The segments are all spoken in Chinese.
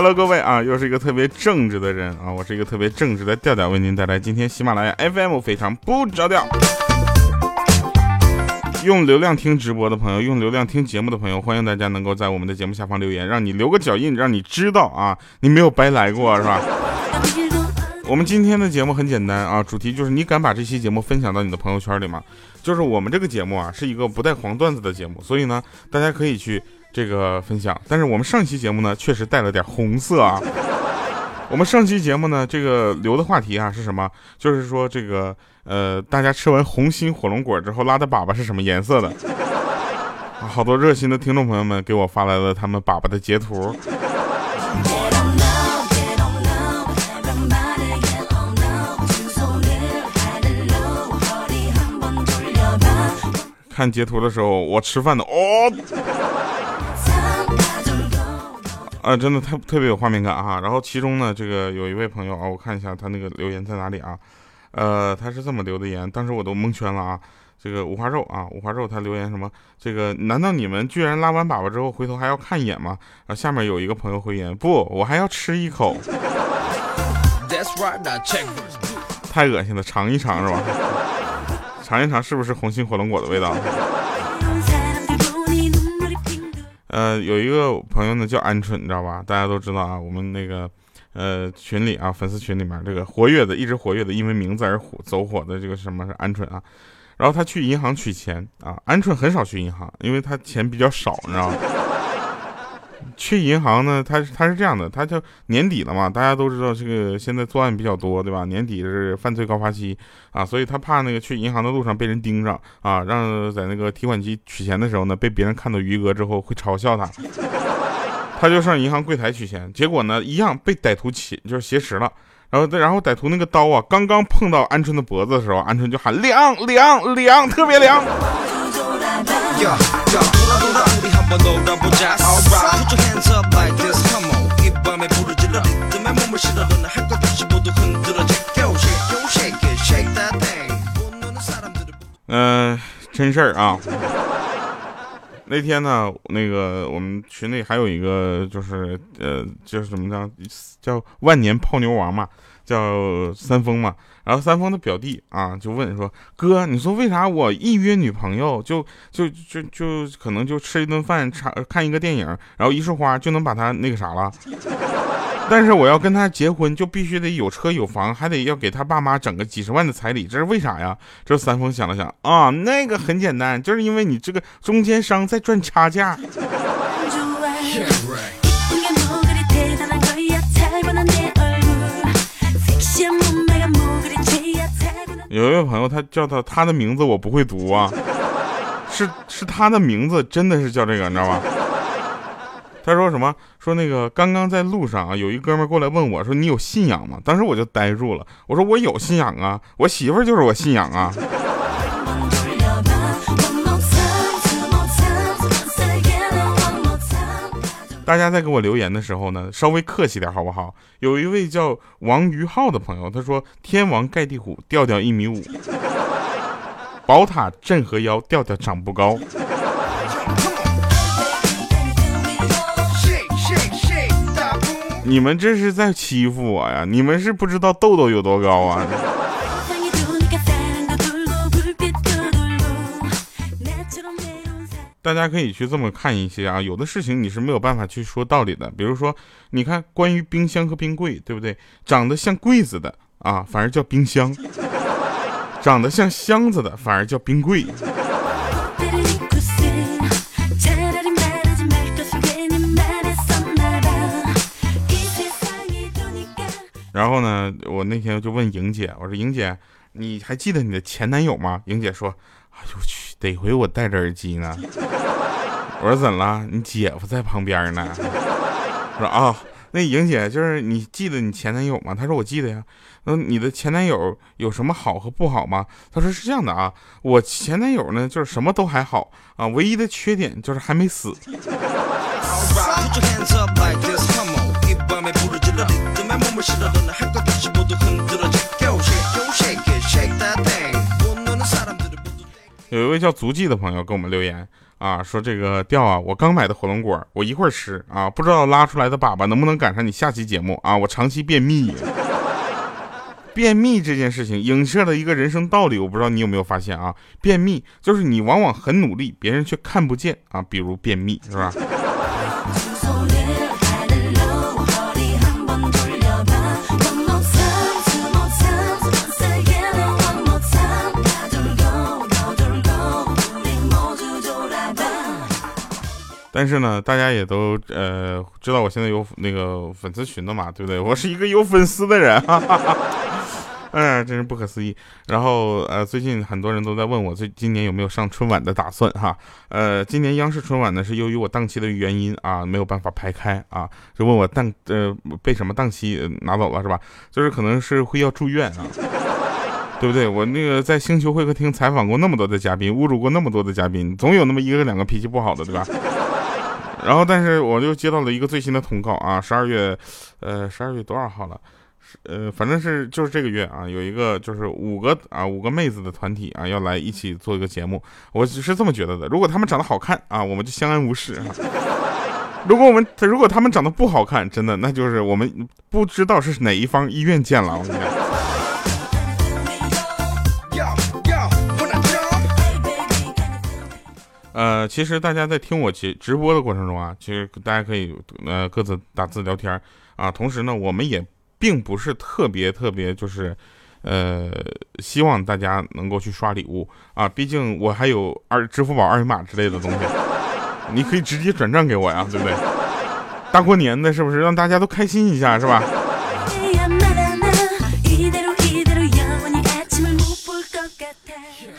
Hello，各位啊，又是一个特别正直的人啊，我是一个特别正直的调调，为您带来今天喜马拉雅 FM 非常不着调。用流量听直播的朋友，用流量听节目的朋友，欢迎大家能够在我们的节目下方留言，让你留个脚印，让你知道啊，你没有白来过，是吧？我们今天的节目很简单啊，主题就是你敢把这期节目分享到你的朋友圈里吗？就是我们这个节目啊，是一个不带黄段子的节目，所以呢，大家可以去这个分享。但是我们上期节目呢，确实带了点红色啊。我们上期节目呢，这个留的话题啊是什么？就是说这个呃，大家吃完红心火龙果之后拉的粑粑是什么颜色的？好多热心的听众朋友们给我发来了他们粑粑的截图。看截图的时候，我吃饭的哦，啊，真的特特别有画面感哈。然后其中呢，这个有一位朋友啊，我看一下他那个留言在哪里啊？呃，他是这么留的言，当时我都蒙圈了啊。这个五花肉啊，五花肉他留言什么？这个难道你们居然拉完粑粑之后回头还要看一眼吗？然后下面有一个朋友回言，不，我还要吃一口，太恶心了，尝一尝是吧？尝一尝是不是红心火龙果的味道？呃，有一个朋友呢叫鹌鹑，你知道吧？大家都知道啊，我们那个呃群里啊，粉丝群里面这个活跃的，一直活跃的，因为名字而火走火的这个什么是鹌鹑啊？然后他去银行取钱啊，鹌鹑很少去银行，因为他钱比较少，你知道吗？去银行呢，他他是这样的，他就年底了嘛，大家都知道这个现在作案比较多，对吧？年底是犯罪高发期啊，所以他怕那个去银行的路上被人盯上啊，让在那个提款机取钱的时候呢，被别人看到余额之后会嘲笑他，他就上银行柜台取钱，结果呢，一样被歹徒挟就是挟持了，然后然后歹徒那个刀啊，刚刚碰到鹌鹑的脖子的时候，鹌鹑就喊凉凉凉，特别凉。嗯，真事儿啊。那天呢，那个我们群里还有一个，就是呃，就是怎么着，叫万年泡妞王嘛，叫三丰嘛。然后三丰的表弟啊，就问说：“哥，你说为啥我一约女朋友，就就就就可能就吃一顿饭，看看一个电影，然后一束花就能把他那个啥了？但是我要跟他结婚，就必须得有车有房，还得要给他爸妈整个几十万的彩礼，这是为啥呀？”这三丰想了想啊，那个很简单，就是因为你这个中间商在赚差价。有一位朋友，他叫他，他的名字我不会读啊，是是他的名字，真的是叫这个，你知道吧？他说什么？说那个刚刚在路上啊，有一哥们过来问我说：“你有信仰吗？”当时我就呆住了，我说：“我有信仰啊，我媳妇就是我信仰啊。”大家在给我留言的时候呢，稍微客气点好不好？有一位叫王于浩的朋友，他说：“天王盖地虎，调调一米五，宝塔镇河妖，调调长不高。”你们这是在欺负我呀？你们是不知道豆豆有多高啊？大家可以去这么看一些啊，有的事情你是没有办法去说道理的。比如说，你看关于冰箱和冰柜，对不对？长得像柜子的啊，反而叫冰箱；长得像箱子的，反而叫冰柜。然后呢，我那天就问莹姐，我说莹姐，你还记得你的前男友吗？莹姐说，哎呦我去。得亏我戴着耳机呢，我说怎了？你姐夫在旁边呢。我说啊，那莹姐就是你记得你前男友吗？她说我记得呀。那你的前男友有什么好和不好吗？她说是这样的啊，我前男友呢就是什么都还好啊，唯一的缺点就是还没死。有一位叫足迹的朋友给我们留言啊，说这个调啊，我刚买的火龙果，我一会儿吃啊，不知道拉出来的粑粑能不能赶上你下期节目啊？我长期便秘，便秘这件事情影射了一个人生道理，我不知道你有没有发现啊？便秘就是你往往很努力，别人却看不见啊，比如便秘是吧？但是呢，大家也都呃知道我现在有那个粉丝群的嘛，对不对？我是一个有粉丝的人，哈哈哈。哎，真是不可思议。然后呃，最近很多人都在问我，最今年有没有上春晚的打算哈？呃，今年央视春晚呢是由于我档期的原因啊，没有办法排开啊，就问我档呃被什么档期拿走了是吧？就是可能是会要住院啊，对不对？我那个在星球会客厅采访过那么多的嘉宾，侮辱过那么多的嘉宾，总有那么一个两个脾气不好的，对吧？然后，但是我就接到了一个最新的通告啊，十二月，呃，十二月多少号了？呃，反正是就是这个月啊，有一个就是五个啊五个妹子的团体啊要来一起做一个节目，我是这么觉得的。如果他们长得好看啊，我们就相安无事；如果我们如果他们长得不好看，真的那就是我们不知道是哪一方医院见了。我跟你讲。呃，其实大家在听我直直播的过程中啊，其实大家可以呃各自打字聊天啊。同时呢，我们也并不是特别特别就是，呃，希望大家能够去刷礼物啊。毕竟我还有二支付宝二维码之类的东西，你可以直接转账给我呀，对不对？大过年的，是不是让大家都开心一下，是吧？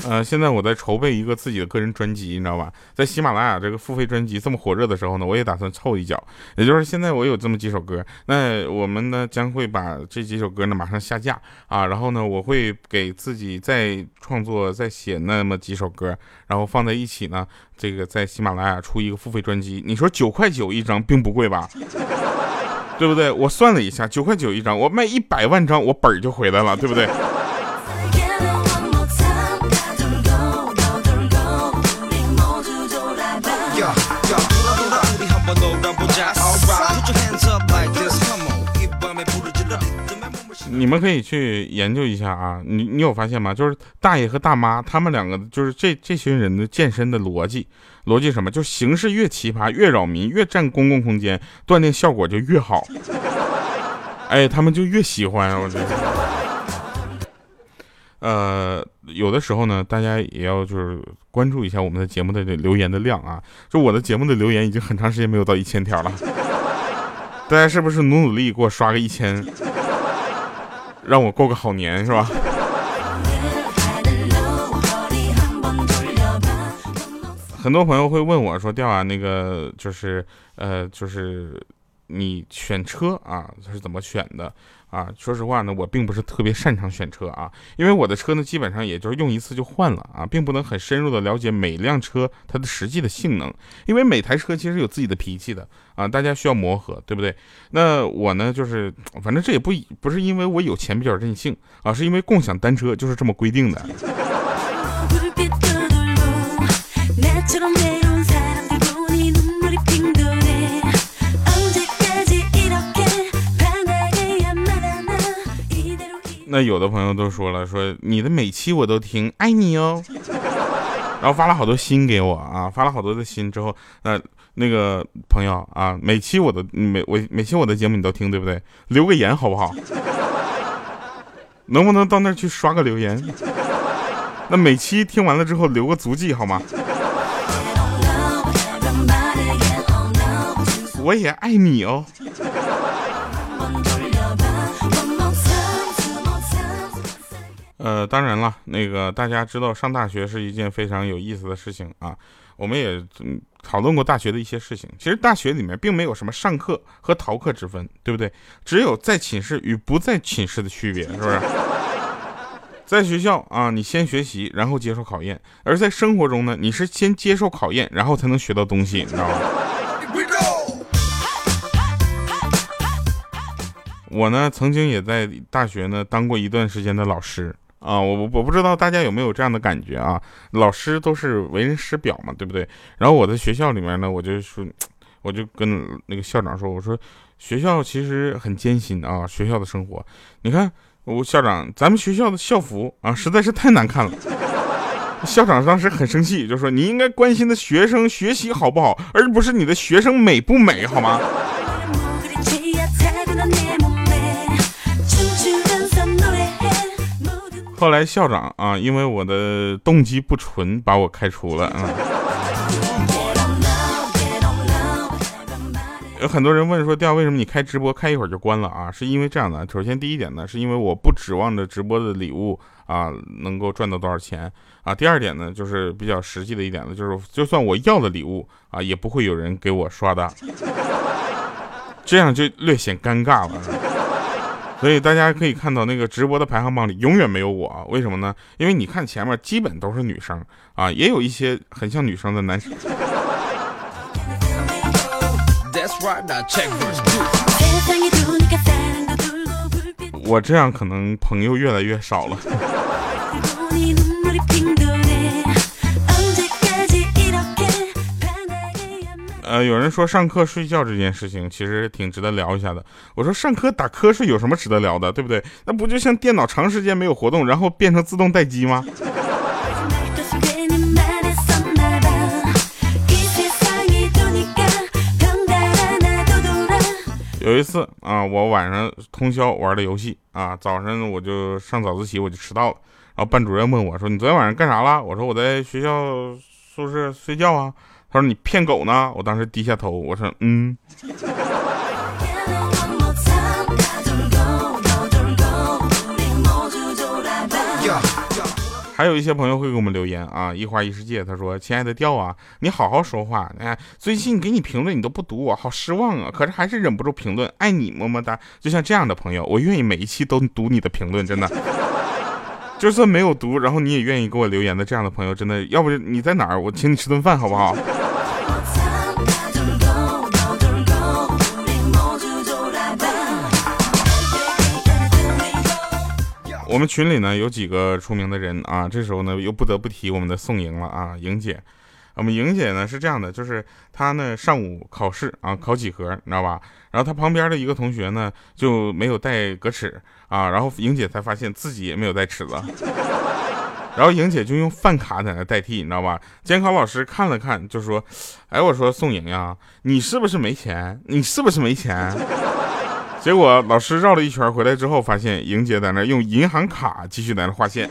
呃，现在我在筹备一个自己的个人专辑，你知道吧？在喜马拉雅这个付费专辑这么火热的时候呢，我也打算凑一脚。也就是现在我有这么几首歌，那我们呢将会把这几首歌呢马上下架啊，然后呢我会给自己再创作、再写那么几首歌，然后放在一起呢，这个在喜马拉雅出一个付费专辑。你说九块九一张并不贵吧？对不对？我算了一下，九块九一张，我卖一百万张，我本儿就回来了，对不对？你们可以去研究一下啊，你你有发现吗？就是大爷和大妈他们两个，就是这这群人的健身的逻辑，逻辑什么？就形式越奇葩，越扰民，越占公共空间，锻炼效果就越好。哎，他们就越喜欢，我觉得。呃，有的时候呢，大家也要就是关注一下我们的节目的这留言的量啊。就我的节目的留言已经很长时间没有到一千条了，大家是不是努努力给我刷个一千，让我过个好年是吧？很多朋友会问我说：“调啊，那个就是呃，就是你选车啊，是怎么选的？”啊，说实话呢，我并不是特别擅长选车啊，因为我的车呢，基本上也就是用一次就换了啊，并不能很深入的了解每辆车它的实际的性能，因为每台车其实有自己的脾气的啊，大家需要磨合，对不对？那我呢，就是反正这也不不是因为我有钱比较任性啊，是因为共享单车就是这么规定的。那有的朋友都说了，说你的每期我都听，爱你哦，然后发了好多心给我啊，发了好多的心之后，那那个朋友啊，每期我都每我每期我的节目你都听对不对？留个言好不好？能不能到那儿去刷个留言？那每期听完了之后留个足迹好吗？我也爱你哦。呃，当然了，那个大家知道上大学是一件非常有意思的事情啊。我们也讨论过大学的一些事情。其实大学里面并没有什么上课和逃课之分，对不对？只有在寝室与不在寝室的区别，是不是？在学校啊，你先学习，然后接受考验；而在生活中呢，你是先接受考验，然后才能学到东西，你知道吗？我呢，曾经也在大学呢当过一段时间的老师。啊，我我我不知道大家有没有这样的感觉啊？老师都是为人师表嘛，对不对？然后我在学校里面呢，我就说，我就跟那个校长说，我说学校其实很艰辛啊，学校的生活，你看我校长，咱们学校的校服啊，实在是太难看了。校长当时很生气，就说你应该关心的学生学习好不好，而不是你的学生美不美，好吗？后来校长啊，因为我的动机不纯，把我开除了啊。有很多人问说，调为什么你开直播开一会儿就关了啊？是因为这样的，首先第一点呢，是因为我不指望着直播的礼物啊能够赚到多少钱啊。第二点呢，就是比较实际的一点呢，就是就算我要的礼物啊，也不会有人给我刷的，这样就略显尴尬了。所以大家可以看到，那个直播的排行榜里永远没有我，为什么呢？因为你看前面基本都是女生啊，也有一些很像女生的男生。我这样可能朋友越来越少了。呃，有人说上课睡觉这件事情其实挺值得聊一下的。我说上课打瞌睡有什么值得聊的，对不对？那不就像电脑长时间没有活动，然后变成自动待机吗？有一次啊，我晚上通宵玩的游戏啊，早上我就上早自习，我就迟到了。然后班主任问我说：“你昨天晚上干啥了？”我说：“我在学校宿舍睡觉啊。”他说：“你骗狗呢？”我当时低下头，我说：“嗯。”还有一些朋友会给我们留言啊，一花一世界，他说：“亲爱的调啊，你好好说话。哎，最近给你评论你都不读我，好失望啊！可是还是忍不住评论，爱你么么哒。就像这样的朋友，我愿意每一期都读你的评论，真的。就算没有读，然后你也愿意给我留言的这样的朋友，真的，要不你在哪儿？我请你吃顿饭，好不好？”我们群里呢有几个出名的人啊，这时候呢又不得不提我们的宋莹了啊，莹姐。我们莹姐呢是这样的，就是她呢上午考试啊，考几何，你知道吧？然后她旁边的一个同学呢就没有带格尺啊，然后莹姐才发现自己也没有带尺子，然后莹姐就用饭卡在那代替，你知道吧？监考老师看了看就说：“哎，我说宋莹呀，你是不是没钱？你是不是没钱？”结果老师绕了一圈回来之后，发现莹姐在那用银行卡继续在那划线。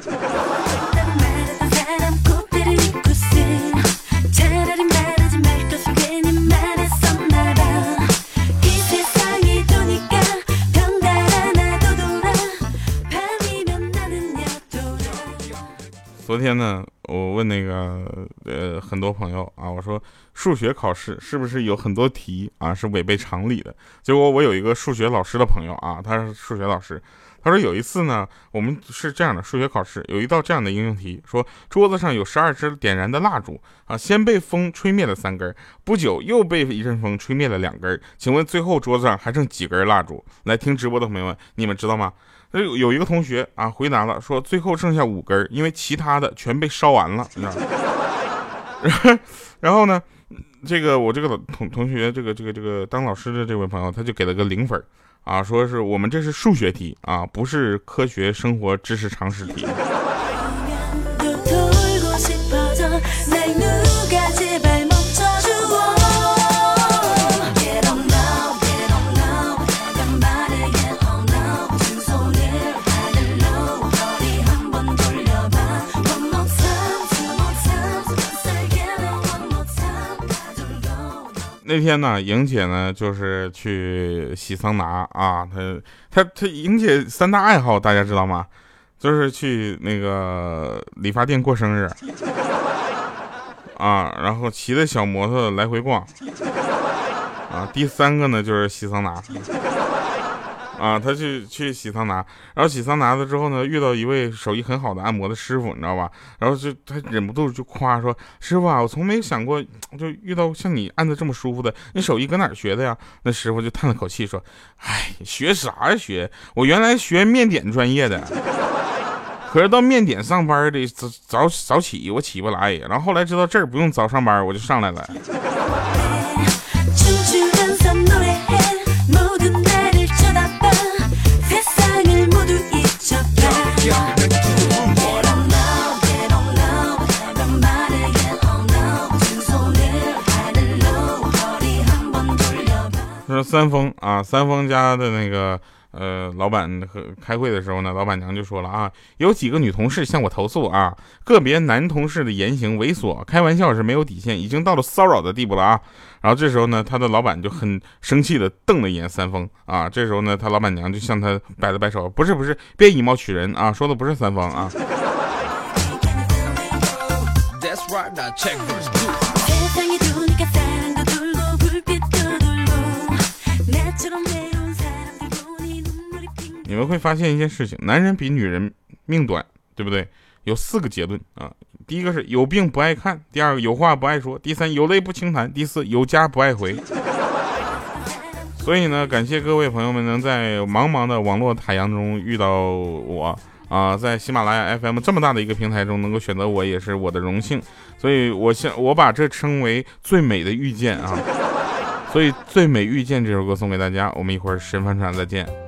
昨天呢，我问那个呃很多朋友啊，我说数学考试是不是有很多题啊是违背常理的？结果我有一个数学老师的朋友啊，他是数学老师，他说有一次呢，我们是这样的数学考试，有一道这样的应用题，说桌子上有十二支点燃的蜡烛啊，先被风吹灭了三根，不久又被一阵风吹灭了两根，请问最后桌子上还剩几根蜡烛？来听直播的朋友们，你们知道吗？有有一个同学啊，回答了说最后剩下五根，因为其他的全被烧完完了，你知道？然后呢，这个我这个同同学，这个这个这个当老师的这位朋友，他就给了个零分啊，说是我们这是数学题啊，不是科学生活知识常识题。那天呢，莹姐呢就是去洗桑拿啊，她她她莹姐三大爱好大家知道吗？就是去那个理发店过生日啊，然后骑着小摩托来回逛啊，第三个呢就是洗桑拿。啊，他去去洗桑拿，然后洗桑拿了之后呢，遇到一位手艺很好的按摩的师傅，你知道吧？然后就他忍不住就夸说：“师傅啊，我从没想过就遇到像你按的这么舒服的，你手艺搁哪学的呀？”那师傅就叹了口气说：“哎，学啥呀学？我原来学面点专业的。”可是到面点上班的早早早起，我起不来。然后后来知道这儿不用早上班，我就上来了。说三丰啊，三丰家的那个呃老板和开会的时候呢，老板娘就说了啊，有几个女同事向我投诉啊，个别男同事的言行猥琐，开玩笑是没有底线，已经到了骚扰的地步了啊。然后这时候呢，他的老板就很生气的瞪了一眼三丰啊。这时候呢，他老板娘就向他摆了摆手，不是不是，别以貌取人啊，说的不是三丰啊。你们会发现一件事情：男人比女人命短，对不对？有四个结论啊。第一个是有病不爱看，第二个有话不爱说，第三有泪不轻弹，第四有家不爱回。所以呢，感谢各位朋友们能在茫茫的网络海洋中遇到我啊，在喜马拉雅 FM 这么大的一个平台中能够选择我，也是我的荣幸。所以我想我把这称为最美的遇见啊。所以最美遇见这首歌送给大家，我们一会儿神翻船再见。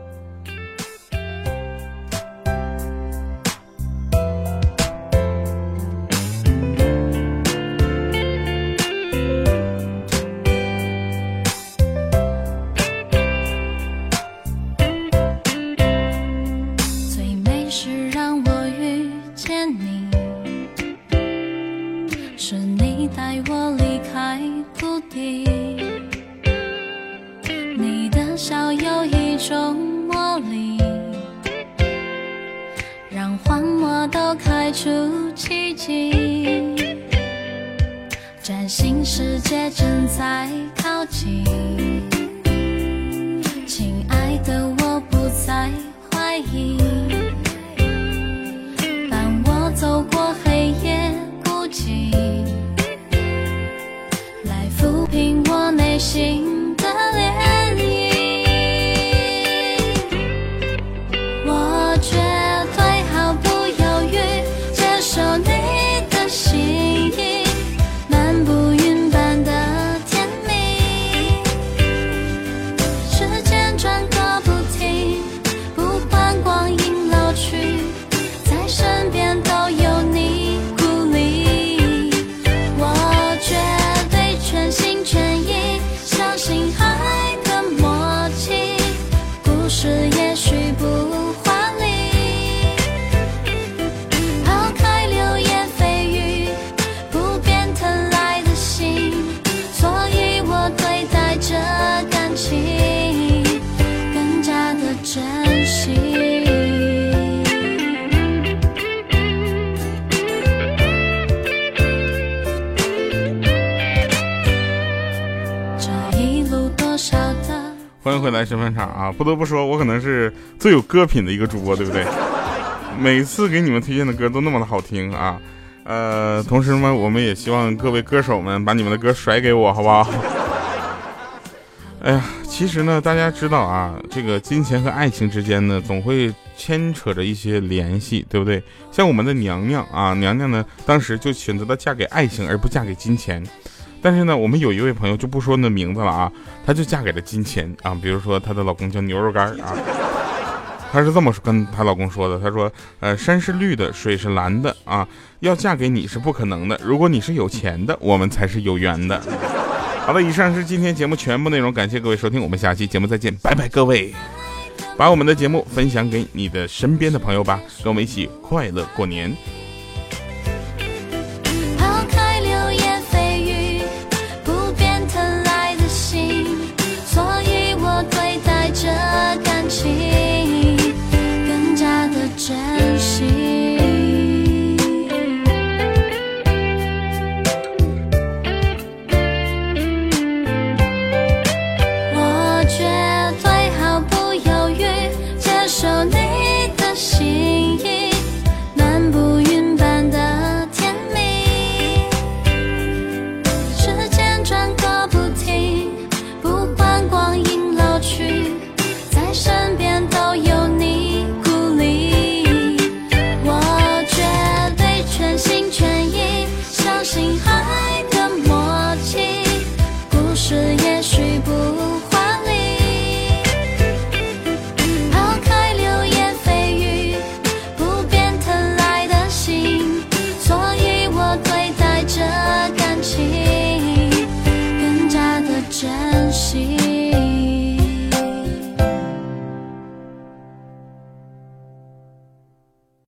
这也许不回来，身份场啊！不得不说，我可能是最有歌品的一个主播，对不对？每次给你们推荐的歌都那么的好听啊！呃，同时呢，我们也希望各位歌手们把你们的歌甩给我，好不好？哎呀，其实呢，大家知道啊，这个金钱和爱情之间呢，总会牵扯着一些联系，对不对？像我们的娘娘啊，娘娘呢，当时就选择了嫁给爱情，而不嫁给金钱。但是呢，我们有一位朋友就不说那名字了啊，她就嫁给了金钱啊。比如说她的老公叫牛肉干啊，她是这么跟她老公说的，她说：“呃，山是绿的，水是蓝的啊，要嫁给你是不可能的。如果你是有钱的，我们才是有缘的。”好了，以上是今天节目全部内容，感谢各位收听，我们下期节目再见，拜拜，各位！把我们的节目分享给你的身边的朋友吧，跟我们一起快乐过年。心。